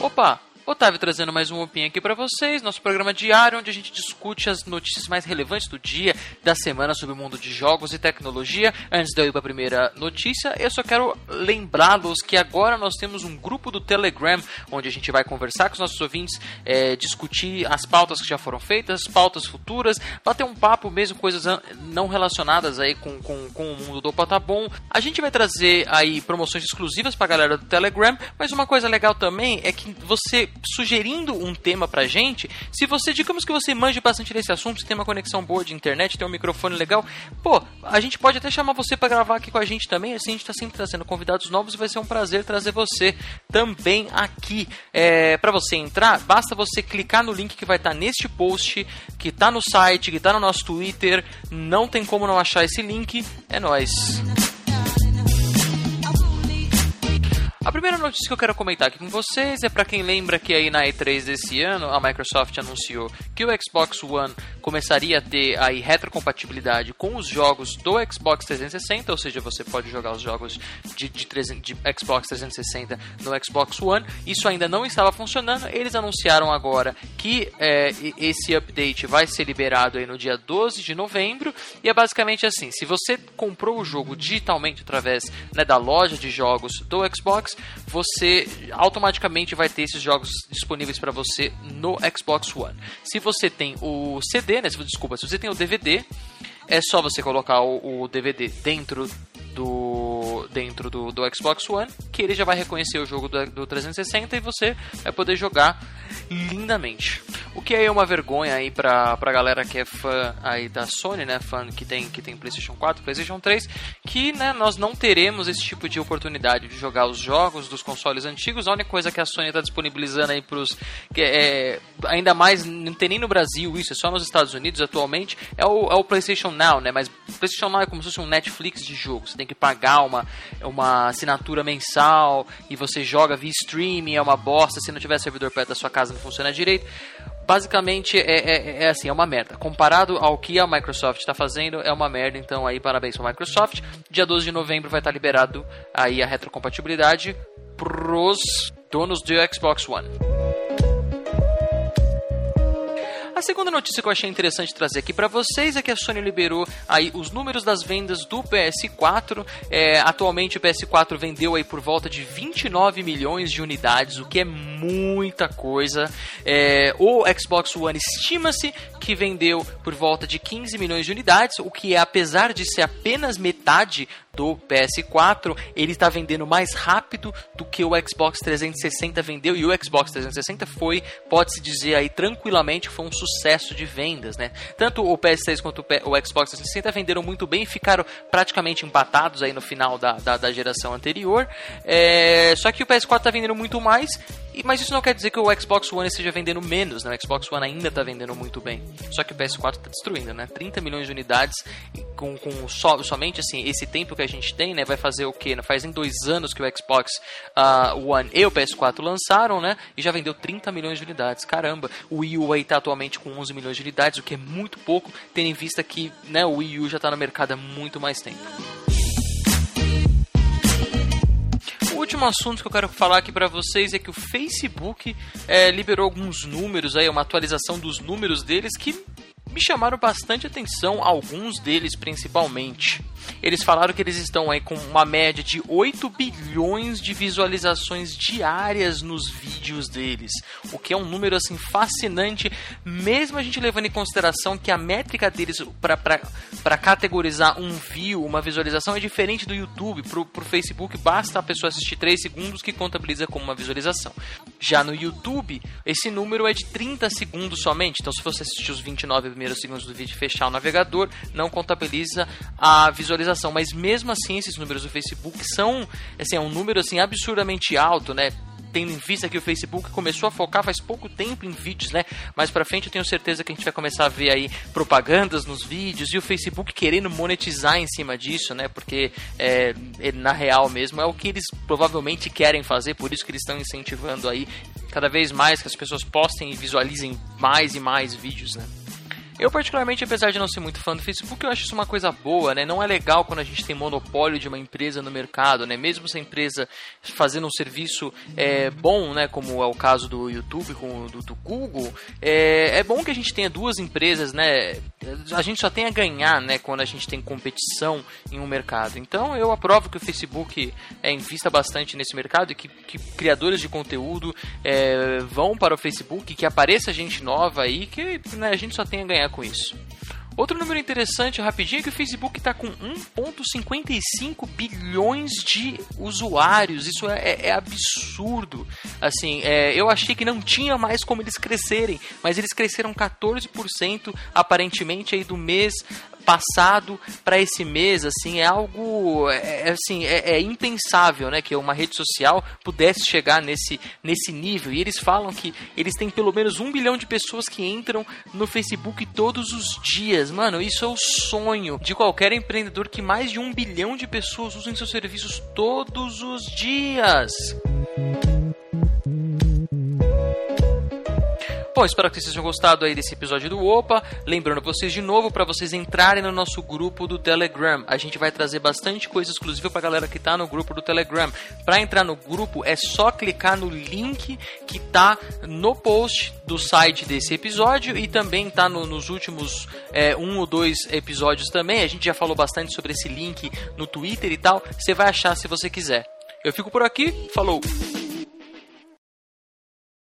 Opa! Otávio trazendo mais um Opinho aqui para vocês, nosso programa diário onde a gente discute as notícias mais relevantes do dia, da semana sobre o mundo de jogos e tecnologia. Antes de eu ir para a primeira notícia, eu só quero lembrá-los que agora nós temos um grupo do Telegram onde a gente vai conversar com os nossos ouvintes, é, discutir as pautas que já foram feitas, as pautas futuras, bater um papo mesmo, coisas não relacionadas aí com, com, com o mundo do Opa Bom. A gente vai trazer aí promoções exclusivas para a galera do Telegram, mas uma coisa legal também é que você sugerindo um tema pra gente. Se você, digamos que você manje bastante desse assunto, você tem uma conexão boa de internet, tem um microfone legal, pô, a gente pode até chamar você para gravar aqui com a gente também. Assim a gente tá sempre trazendo convidados novos e vai ser um prazer trazer você também aqui. É, para você entrar, basta você clicar no link que vai estar tá neste post, que tá no site, que tá no nosso Twitter. Não tem como não achar esse link. É nós. Primeira notícia que eu quero comentar aqui com vocês é para quem lembra que aí na E3 desse ano a Microsoft anunciou que o Xbox One começaria a ter aí retrocompatibilidade com os jogos do Xbox 360, ou seja, você pode jogar os jogos de, de, de Xbox 360 no Xbox One. Isso ainda não estava funcionando. Eles anunciaram agora que é, esse update vai ser liberado aí no dia 12 de novembro e é basicamente assim: se você comprou o jogo digitalmente através né, da loja de jogos do Xbox você automaticamente vai ter esses jogos disponíveis para você no Xbox One. Se você tem o CD, né, desculpa, se você tem o DVD, é só você colocar o, o DVD dentro do dentro do, do, Xbox One, que ele já vai reconhecer o jogo do, do 360 e você vai poder jogar lindamente. O que é uma vergonha aí pra, pra galera que é fã aí da Sony, né? Fã que tem, que tem PlayStation 4, PlayStation 3, que né, nós não teremos esse tipo de oportunidade de jogar os jogos dos consoles antigos. A única coisa que a Sony está disponibilizando aí pros. Que é, ainda mais, não tem nem no Brasil isso, é só nos Estados Unidos atualmente, é o, é o PlayStation Now, né? Mas PlayStation Now é como se fosse um Netflix de jogos. Você tem que pagar uma, uma assinatura mensal e você joga via streaming, é uma bosta. Se não tiver servidor perto da sua casa, não funciona direito basicamente é, é, é, assim, é uma merda. Comparado ao que a Microsoft está fazendo, é uma merda. Então aí parabéns para a Microsoft. Dia 12 de novembro vai estar liberado aí a retrocompatibilidade pros donos do Xbox One. A segunda notícia que eu achei interessante trazer aqui para vocês é que a Sony liberou aí os números das vendas do PS4. É, atualmente o PS4 vendeu aí por volta de 29 milhões de unidades, o que é muita coisa. É, o Xbox One estima-se que vendeu por volta de 15 milhões de unidades, o que é, apesar de ser apenas metade do PS4, ele está vendendo mais rápido do que o Xbox 360 vendeu e o Xbox 360 foi, pode-se dizer aí tranquilamente, foi um sucesso de vendas, né? Tanto o PS3 quanto o Xbox 360 venderam muito bem, ficaram praticamente empatados aí no final da, da, da geração anterior. É, só que o PS4 está vendendo muito mais, mas isso não quer dizer que o Xbox One esteja vendendo menos, né? O Xbox One ainda está vendendo muito bem. Só que o PS4 está destruindo, né? 30 milhões de unidades com, com so, somente assim esse tempo que a gente tem, né? Vai fazer o quê? Fazem dois anos que o Xbox uh, One e o PS4 lançaram, né? E já vendeu 30 milhões de unidades. Caramba, o Wii U aí tá atualmente com 11 milhões de unidades, o que é muito pouco, tendo em vista que né, o Wii U já está no mercado há muito mais tempo. Último assunto que eu quero falar aqui para vocês é que o Facebook é, liberou alguns números aí, uma atualização dos números deles que me chamaram bastante atenção, alguns deles principalmente. Eles falaram que eles estão aí com uma média de 8 bilhões de visualizações diárias nos vídeos deles, o que é um número assim fascinante, mesmo a gente levando em consideração que a métrica deles para categorizar um view, uma visualização é diferente do YouTube. Pro, pro Facebook basta a pessoa assistir 3 segundos que contabiliza como uma visualização. Já no YouTube, esse número é de 30 segundos somente. Então, se você assistir os 29 primeiros segundos do vídeo e fechar o navegador, não contabiliza a visualização visualização, mas mesmo assim esses números do Facebook são, assim, é um número assim absurdamente alto, né? tendo em vista que o Facebook começou a focar faz pouco tempo em vídeos, né? Mais para frente eu tenho certeza que a gente vai começar a ver aí propagandas nos vídeos e o Facebook querendo monetizar em cima disso, né? Porque é, na real mesmo é o que eles provavelmente querem fazer, por isso que eles estão incentivando aí cada vez mais que as pessoas postem e visualizem mais e mais vídeos, né? Eu, particularmente, apesar de não ser muito fã do Facebook, eu acho isso uma coisa boa, né? Não é legal quando a gente tem monopólio de uma empresa no mercado, né? Mesmo se a empresa fazendo um serviço é, bom, né? Como é o caso do YouTube com do, do Google, é, é bom que a gente tenha duas empresas, né? A gente só tem a ganhar, né? Quando a gente tem competição em um mercado. Então, eu aprovo que o Facebook é, invista bastante nesse mercado e que, que criadores de conteúdo é, vão para o Facebook, que apareça gente nova aí, que né, a gente só tem a ganhar com isso. Outro número interessante, rapidinho, é que o Facebook está com 1,55 bilhões de usuários. Isso é, é, é absurdo. Assim, é, eu achei que não tinha mais como eles crescerem, mas eles cresceram 14% aparentemente aí do mês passado para esse mês, assim, é algo, é, é, assim, é, é, impensável, né, que uma rede social pudesse chegar nesse, nesse nível. E eles falam que eles têm pelo menos um bilhão de pessoas que entram no Facebook todos os dias. Mano, isso é o sonho de qualquer empreendedor que mais de um bilhão de pessoas usem seus serviços todos os dias. Bom, espero que vocês tenham gostado aí desse episódio do Opa. Lembrando vocês de novo para vocês entrarem no nosso grupo do Telegram. A gente vai trazer bastante coisa exclusiva para galera que tá no grupo do Telegram. Para entrar no grupo é só clicar no link que tá no post do site desse episódio e também tá no, nos últimos é, um ou dois episódios também. A gente já falou bastante sobre esse link no Twitter e tal. Você vai achar se você quiser. Eu fico por aqui. Falou!